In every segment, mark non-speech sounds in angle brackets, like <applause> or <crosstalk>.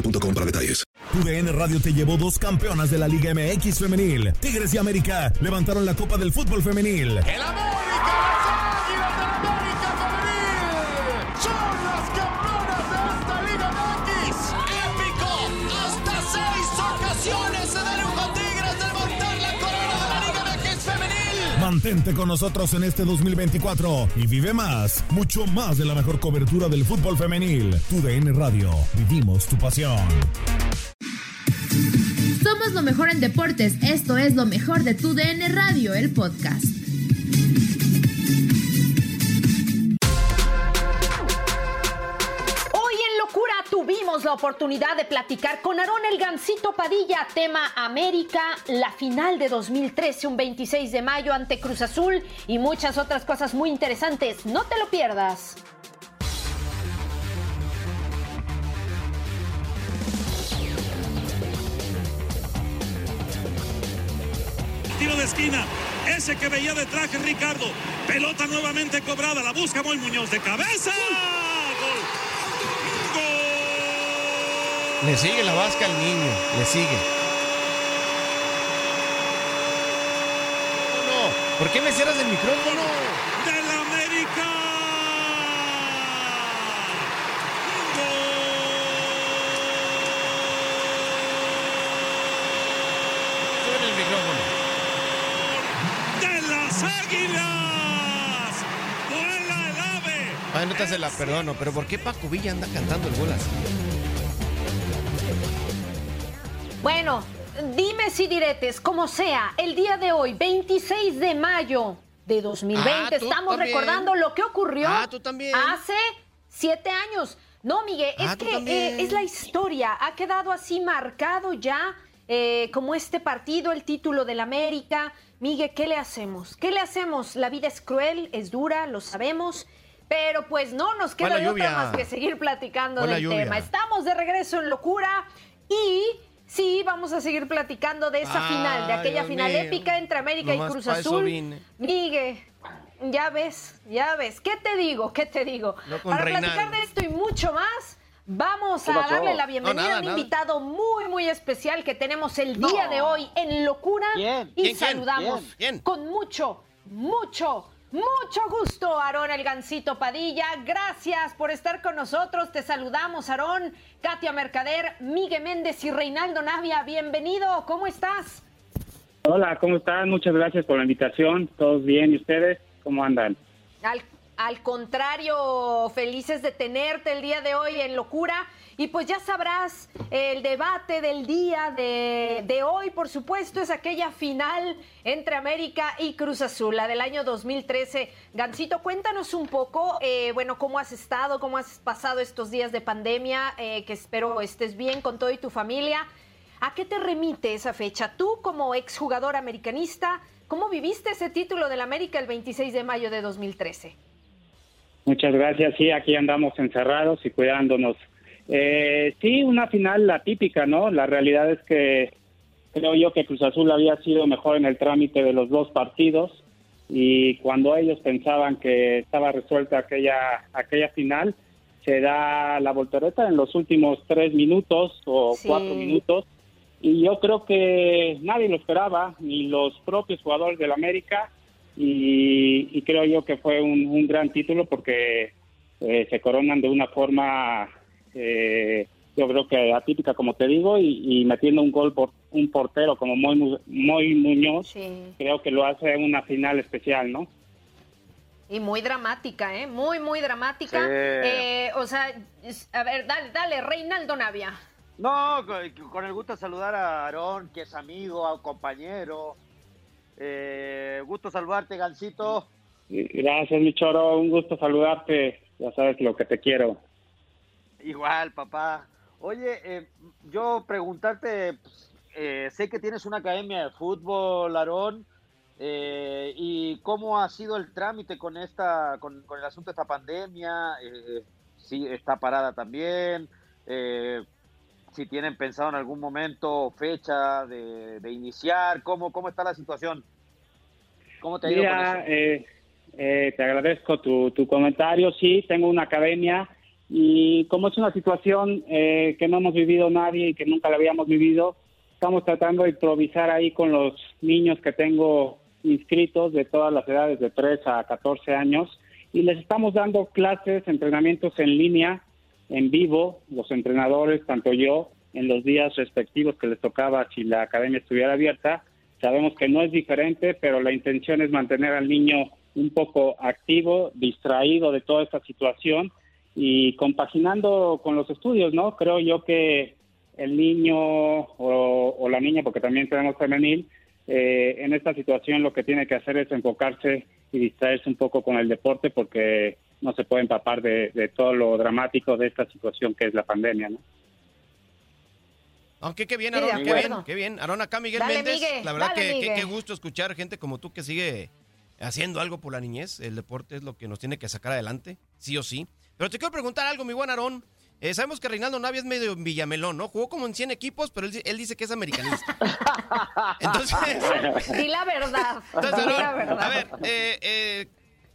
boostmobile.com para detalles. Tu DN Radio te llevó dos campeonas de la Liga MX femenil. Tigres y América levantaron la Copa del Fútbol femenil. ¡El América! Mantente con nosotros en este 2024 y vive más, mucho más de la mejor cobertura del fútbol femenil. Tu DN Radio, vivimos tu pasión. Somos lo mejor en deportes. Esto es lo mejor de tu DN Radio, el podcast. Oportunidad de platicar con Aarón El Gancito Padilla, tema América, la final de 2013, un 26 de mayo ante Cruz Azul y muchas otras cosas muy interesantes. No te lo pierdas. Tiro de esquina. Ese que veía de traje Ricardo. Pelota nuevamente cobrada. La busca Moy Muñoz de cabeza. Gol. Le sigue la vasca al niño, le sigue. No, ¿por qué me cierras el micrófono? Del América. Sube el micrófono. De las Águilas. Vuela el ave. Ay, no te se la perdono, pero ¿por qué Paco Villa anda cantando el gol así? Bueno, dime si diretes, como sea, el día de hoy, 26 de mayo de 2020, Ah, estamos también. recordando lo que ocurrió Ah, tú también. hace siete años. No, Miguel, es Ah, tú que eh, es la historia, ha quedado así marcado ya eh, como este partido, el título del América. Miguel, ¿qué le hacemos? ¿Qué le hacemos? La vida es cruel, es dura, lo sabemos. Pero pues no nos queda de otra más que seguir platicando del lluvia. tema. Estamos de regreso en locura y sí, vamos a seguir platicando de esa final, de aquella Dios final mío. épica entre América y Cruz Azul. Miguel, ya ves, ya ves. ¿Qué te digo? ¿Qué te digo? No Para Reinaldo. platicar de esto y mucho más, vamos ¿Qué a darle la No, bienvenida nada, a un nada. invitado muy, muy especial que tenemos el día No. de hoy en Locura. ¿Quién? Y saludamos ¿Quién? ¿Quién? con mucho, mucho, mucho gusto, Aarón El Gancito Padilla. Gracias por estar con nosotros. Te saludamos, Aarón, Katia Mercader, Miguel Méndez y Reinaldo Navia. Bienvenido, ¿cómo estás? Hola, ¿cómo están? Muchas gracias por la invitación. ¿Todos bien? ¿Y ustedes? ¿Cómo andan? Al, al contrario, felices de tenerte el día de hoy en Locura. Y pues ya sabrás, el debate del día de, hoy, por supuesto, es aquella final entre América y Cruz Azul, la del año 2013. Gancito, cuéntanos un poco, eh, bueno, cómo has estado, cómo has pasado estos días de pandemia, eh, que espero estés bien con todo y tu familia. ¿A qué te remite esa fecha? Tú, como exjugador americanista, ¿cómo viviste ese título del América el 26 de mayo de 2013? Muchas gracias. Sí, aquí andamos encerrados y cuidándonos. Eh, sí, una final la típica, ¿no? La realidad es que creo yo que Cruz Azul había sido mejor en el trámite de los dos partidos y cuando ellos pensaban que estaba resuelta aquella aquella final, se da la voltereta en los últimos tres minutos o Sí. cuatro minutos. Y yo creo que nadie lo esperaba, ni los propios jugadores del América. Y, y creo yo que fue un, un gran título porque eh, se coronan de una forma, eh, yo creo que atípica, como te digo, y, y metiendo un gol por un portero como Moy, Mu- Moy Muñoz, Sí. creo que lo hace una final especial, ¿no? Y muy dramática, ¿eh? Muy, muy dramática. Sí. Eh, o sea, a ver, dale, dale, Reinaldo Navia. No, con, con el gusto de saludar a Aarón, que es amigo, a compañero. Eh, gusto saludarte, Gancito. Gracias, mi choro, un gusto saludarte, ya sabes lo que te quiero. Igual, papá. Oye, eh, yo preguntarte, pues, eh, sé que tienes una academia de fútbol, Aarón, eh, y cómo ha sido el trámite con esta, con, con el asunto de esta pandemia. Eh, si está parada también. Si tienen pensado en algún momento fecha de, de iniciar, cómo, cómo está la situación. ¿Cómo te ha ido con Mira, eso? eh, eh, te agradezco tu, tu comentario. Sí, tengo una academia y como es una situación eh, que no hemos vivido nadie y que nunca la habíamos vivido, estamos tratando de improvisar ahí con los niños que tengo inscritos de todas las edades, de 3 a 14 años, y les estamos dando clases, entrenamientos en línea, en vivo, los entrenadores, tanto yo, en los días respectivos que les tocaba si la academia estuviera abierta. Sabemos que no es diferente, pero la intención es mantener al niño un poco activo, distraído de toda esta situación y compaginando con los estudios, ¿no? Creo yo que el niño o, la niña, porque también tenemos femenil, eh, en esta situación lo que tiene que hacer es enfocarse y distraerse un poco con el deporte porque no se puede empapar de, de todo lo dramático de esta situación que es la pandemia, ¿no? Aunque qué bien, Sí, Aarón, qué bien, qué bien. Aarón, acá Miguel Dale, Méndez. Migue, la verdad dale, que qué- gusto escuchar gente como tú que sigue haciendo algo por la niñez. El deporte es lo que nos tiene que sacar adelante, sí o sí. Pero te quiero preguntar algo, mi buen Aarón. Eh, sabemos que Reinaldo Navia es medio villamelón, ¿no? Jugó como en 100 equipos, pero él, él dice que es americanista. <laughs> Entonces, Di la verdad. entonces, Di la verdad. a ver, eh, eh,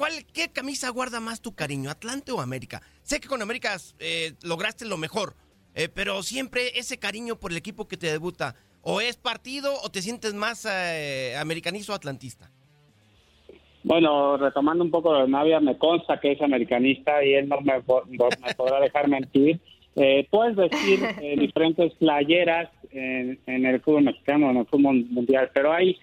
¿cuál, ¿qué camisa guarda más tu cariño, Atlante o América? Sé que con América eh, lograste lo mejor, eh, pero siempre ese cariño por el equipo que te debuta, ¿o es partido o te sientes más eh, americanista o atlantista? Bueno, retomando un poco lo de Navia, me consta que es americanista y él no me, podrá dejar mentir. Eh, puedes decir eh, diferentes playeras en, en el fútbol mexicano, en el fútbol mundial, pero hay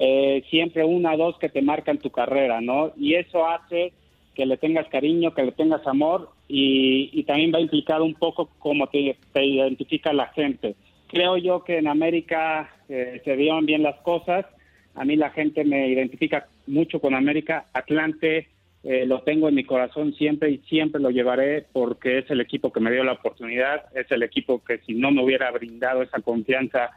eh, siempre una o dos que te marcan tu carrera, ¿no? Y eso hace que le tengas cariño, que le tengas amor y, también va implicado un poco cómo te, identifica la gente. Creo yo que en América eh, se vieron bien las cosas. A mí la gente me identifica mucho con América. Atlante eh, lo tengo en mi corazón siempre y siempre lo llevaré porque es el equipo que me dio la oportunidad, es el equipo que si no me hubiera brindado esa confianza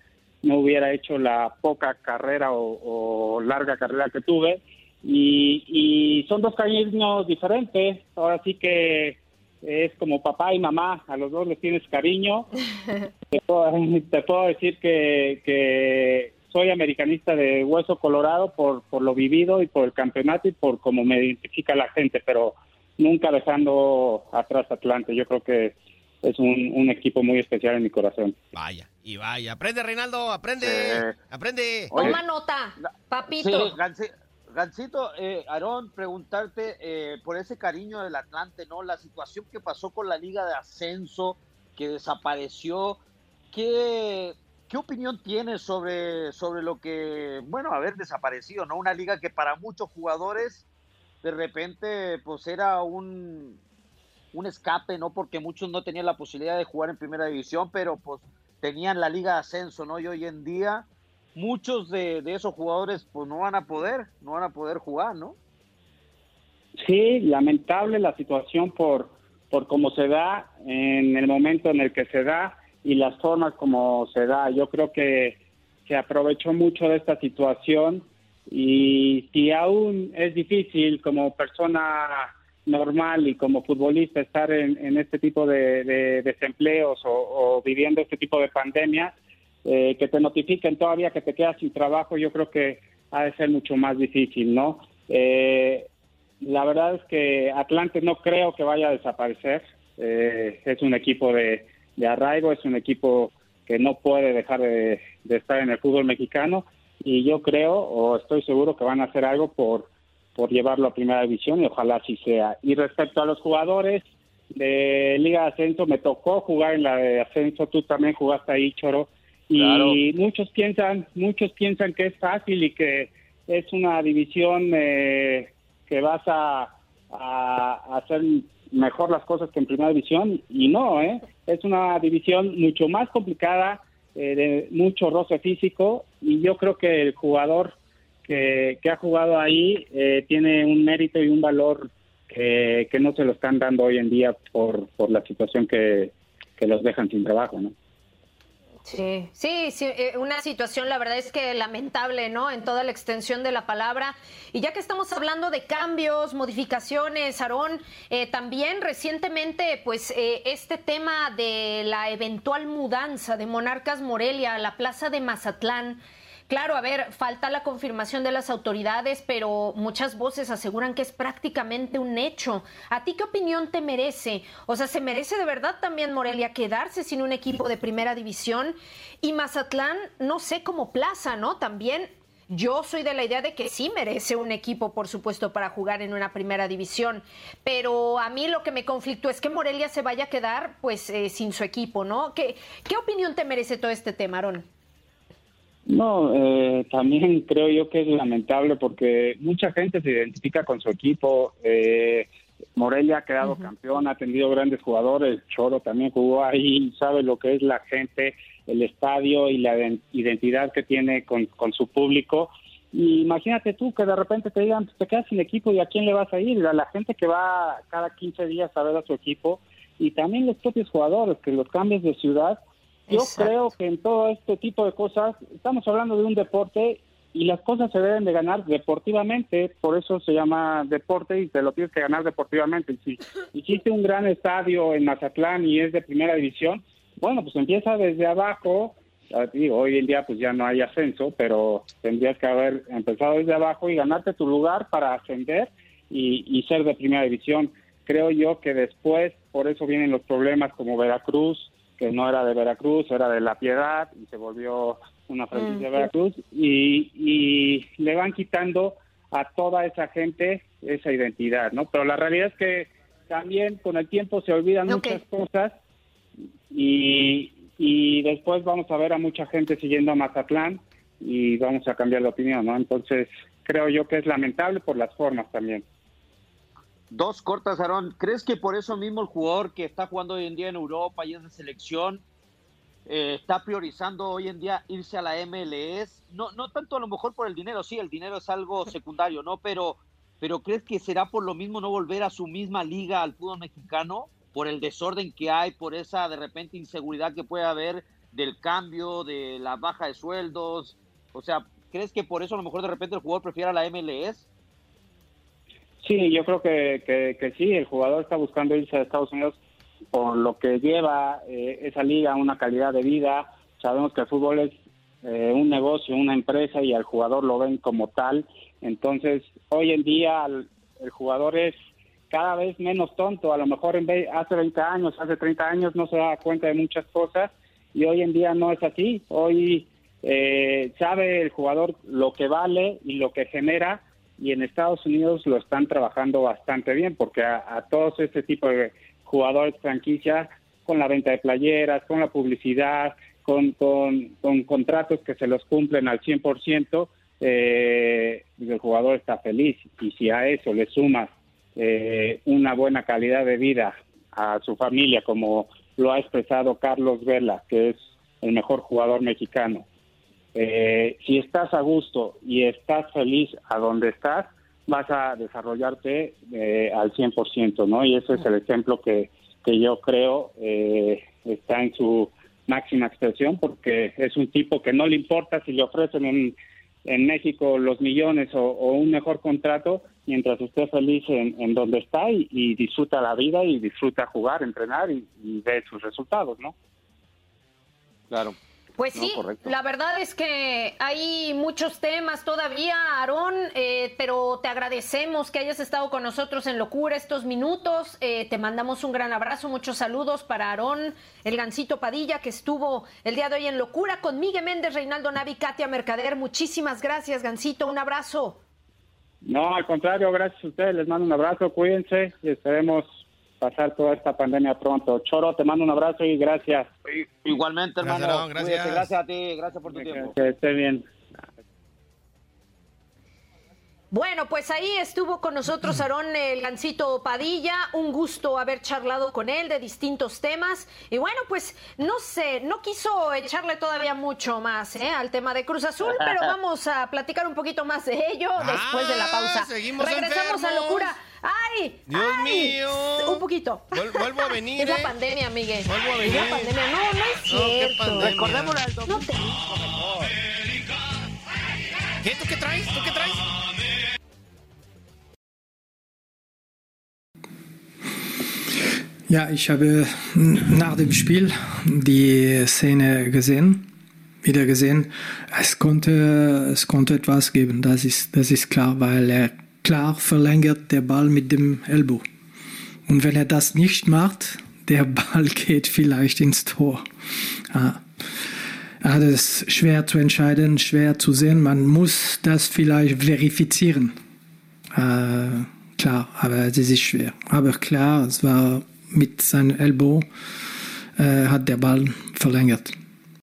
no hubiera hecho la poca carrera o, o larga carrera que tuve. Y, y son dos cariños diferentes. Ahora sí que es como papá y mamá, a los dos les tienes cariño. <laughs> Te puedo, te puedo decir que, que soy americanista de hueso colorado por, por lo vivido y por el campeonato y por cómo me identifica la gente, pero nunca dejando atrás Atlante. Yo creo que es un, un equipo muy especial en mi corazón. Vaya, y vaya. Aprende, Reinaldo, aprende. Sí. Aprende. Oye, Toma nota, Sí, papito. Gansi- Gancito, eh, Aarón, preguntarte eh, por ese cariño del Atlante, ¿no? La situación que pasó con la Liga de Ascenso, que desapareció. ¿Qué, qué opinión tienes sobre, sobre lo que, bueno, haber desaparecido, ¿no? Una liga que para muchos jugadores de repente pues era un, un escape, ¿no? Porque muchos no tenían la posibilidad de jugar en primera división, pero pues tenían la Liga de Ascenso, ¿no? Y hoy en día muchos de, de esos jugadores pues no van a poder, no van a poder jugar, ¿no? Sí, lamentable la situación por, por cómo se da, en el momento en el que se da y las formas como se da. Yo creo que se aprovechó mucho de esta situación y si aún es difícil como persona normal y como futbolista estar en, este tipo de, de desempleos o, viviendo este tipo de pandemias, eh, que te notifiquen todavía que te quedas sin trabajo, yo creo que ha de ser mucho más difícil, ¿no? Eh, la verdad es que Atlante no creo que vaya a desaparecer. eh, es un equipo de, de arraigo, es un equipo que no puede dejar de, de estar en el fútbol mexicano y yo creo o estoy seguro que van a hacer algo por, por llevarlo a primera división y ojalá así sea. Y respecto a los jugadores de Liga de Ascenso, me tocó jugar en la de Ascenso, tú también jugaste ahí, Choro, y Claro. muchos piensan, muchos piensan que es fácil y que es una división eh, que vas a, a hacer mejor las cosas que en primera división y no, ¿eh? es una división mucho más complicada, eh, de mucho roce físico y yo creo que el jugador que, que ha jugado ahí eh, tiene un mérito y un valor que, que no se lo están dando hoy en día por, por la situación que, que los dejan sin trabajo, ¿no? Sí, sí, sí, eh, una situación, la verdad es que lamentable, ¿no? En toda la extensión de la palabra. Y ya que estamos hablando de cambios, modificaciones, Aarón, eh, también recientemente, pues, este tema de la eventual mudanza de Monarcas Morelia a la plaza de Mazatlán. Claro, a ver, falta la confirmación de las autoridades, pero muchas voces aseguran que es prácticamente un hecho. ¿A ti qué opinión te merece? O sea, ¿se merece de verdad también Morelia quedarse sin un equipo de primera división? Y Mazatlán, no sé, como plaza, ¿no? También yo soy de la idea de que sí merece un equipo, por supuesto, para jugar en una primera división. Pero a mí lo que me conflictó es que Morelia se vaya a quedar, pues, eh, sin su equipo, ¿no? ¿Qué, ¿Qué opinión te merece todo este tema, Aarón? No, eh, también <laughs> creo yo que es lamentable porque mucha gente se identifica con su equipo. Eh, Morelia ha quedado campeón, ha tenido grandes jugadores. Choro también jugó ahí, sabe lo que es la gente, el estadio y la iden- identidad que tiene con, con su público. Y imagínate tú que de repente te digan, te quedas sin equipo y a quién le vas a ir. A la gente que va cada 15 días a ver a su equipo y también los propios jugadores, que los cambios de ciudad yo Exacto. creo que en todo este tipo de cosas estamos hablando de un deporte y las cosas se deben de ganar deportivamente, por eso se llama deporte y te lo tienes que ganar deportivamente. Si hiciste un gran estadio en Mazatlán y es de primera división, bueno, pues empieza desde abajo. Hoy en día pues ya no hay ascenso, pero tendrías que haber empezado desde abajo y ganarte tu lugar para ascender y, y ser de primera división. Creo yo que después, por eso vienen los problemas como Veracruz, que no era de Veracruz, era de La Piedad y se volvió una franquicia de Veracruz y, y le van quitando a toda esa gente esa identidad, ¿no? Pero la realidad es que también con el tiempo se olvidan muchas cosas y, y después vamos a ver a mucha gente siguiendo a Mazatlán y vamos a cambiar de opinión, ¿no? Entonces creo yo que es lamentable por las formas también. Dos cortas, Aarón. ¿Crees que por eso mismo el jugador que está jugando hoy en día en Europa y es de selección eh, está priorizando hoy en día irse a la MLS? No, no tanto a lo mejor por el dinero, sí, el dinero es algo <laughs> secundario, ¿no? Pero, pero ¿crees que será por lo mismo no volver a su misma liga al fútbol mexicano? Por el desorden que hay, por esa de repente inseguridad que puede haber del cambio, de la baja de sueldos. O sea, ¿crees que por eso a lo mejor de repente el jugador prefiere a la MLS? Sí, yo creo que, que, sí, el jugador está buscando irse a Estados Unidos por lo que lleva eh, esa liga, una calidad de vida. Sabemos que el fútbol es eh, un negocio, una empresa y al jugador lo ven como tal. Entonces, hoy en día el, el jugador es cada vez menos tonto. A lo mejor en vez, hace 20 años, hace 30 años no se da cuenta de muchas cosas y hoy en día no es así. Hoy eh, sabe el jugador lo que vale y lo que genera y en Estados Unidos lo están trabajando bastante bien porque a, todos este tipo de jugadores franquicia con la venta de playeras, con la publicidad, con, con, con contratos que se los cumplen al 100%, eh, el jugador está feliz. Y si a eso le sumas eh, una buena calidad de vida a su familia, como lo ha expresado Carlos Vela, que es el mejor jugador mexicano, eh, si estás a gusto y estás feliz a donde estás, vas a desarrollarte eh, al 100%, ¿no? Y ese es el ejemplo que, que yo creo eh, está en su máxima expresión, porque es un tipo que no le importa si le ofrecen en, en México los millones o, o un mejor contrato, mientras esté feliz en, en donde está y, disfruta la vida y disfruta jugar, entrenar y, y sus resultados, ¿no? Claro. Pues sí, la verdad es que hay muchos temas todavía, Aarón, eh, pero te agradecemos que hayas estado con nosotros en Locura estos minutos. Eh, te mandamos un gran abrazo, muchos saludos para Aarón, el Gancito Padilla, que estuvo el día de hoy en Locura con Miguel Méndez, Reinaldo Navi, Katia Mercader. Muchísimas gracias, Gancito, un abrazo. No, al contrario, gracias a ustedes, les mando un abrazo, cuídense y esperemos pasar toda esta pandemia pronto. Choro, te mando un abrazo y gracias. Igualmente, hermano. Gracias, gracias. Cuídate, gracias a ti, gracias por tu tiempo. Que esté bien. Bueno, pues ahí estuvo con nosotros <clears throat> Aarón el Gancito Padilla. Un gusto haber charlado con él de distintos temas. Y bueno, pues no sé, no quiso echarle todavía mucho más ¿eh? al tema de Cruz Azul, pero <laughs> vamos a platicar un poquito más de ello después de la pausa. Ah, seguimos Regresamos a locura. ¡Ay! Dios ay, mío. Un poquito. Vuel- vuelvo a venir, Es la ¿eh? pandemia, Miguel. Vuelvo a Es la venir. pandemia. No, no es No, qué cierto. pandemia. Recordémosle al No te... ¿Qué? ¿Tú qué traes? ¿Tú qué traes? Ja, ich habe nach dem Spiel die Szene gesehen, wieder gesehen. Es konnte, es konnte etwas geben, das ist, das ist klar, weil er klar verlängert der Ball mit dem Ellbogen. Und wenn er das nicht macht, der <laughs> Ball geht vielleicht ins Tor. Ja. Er hat es schwer zu entscheiden, schwer zu sehen. Man muss das vielleicht verifizieren. Äh, klar, aber es ist schwer. Aber klar, es war mit seinem Ellbow, äh, hat der Ball verlängert.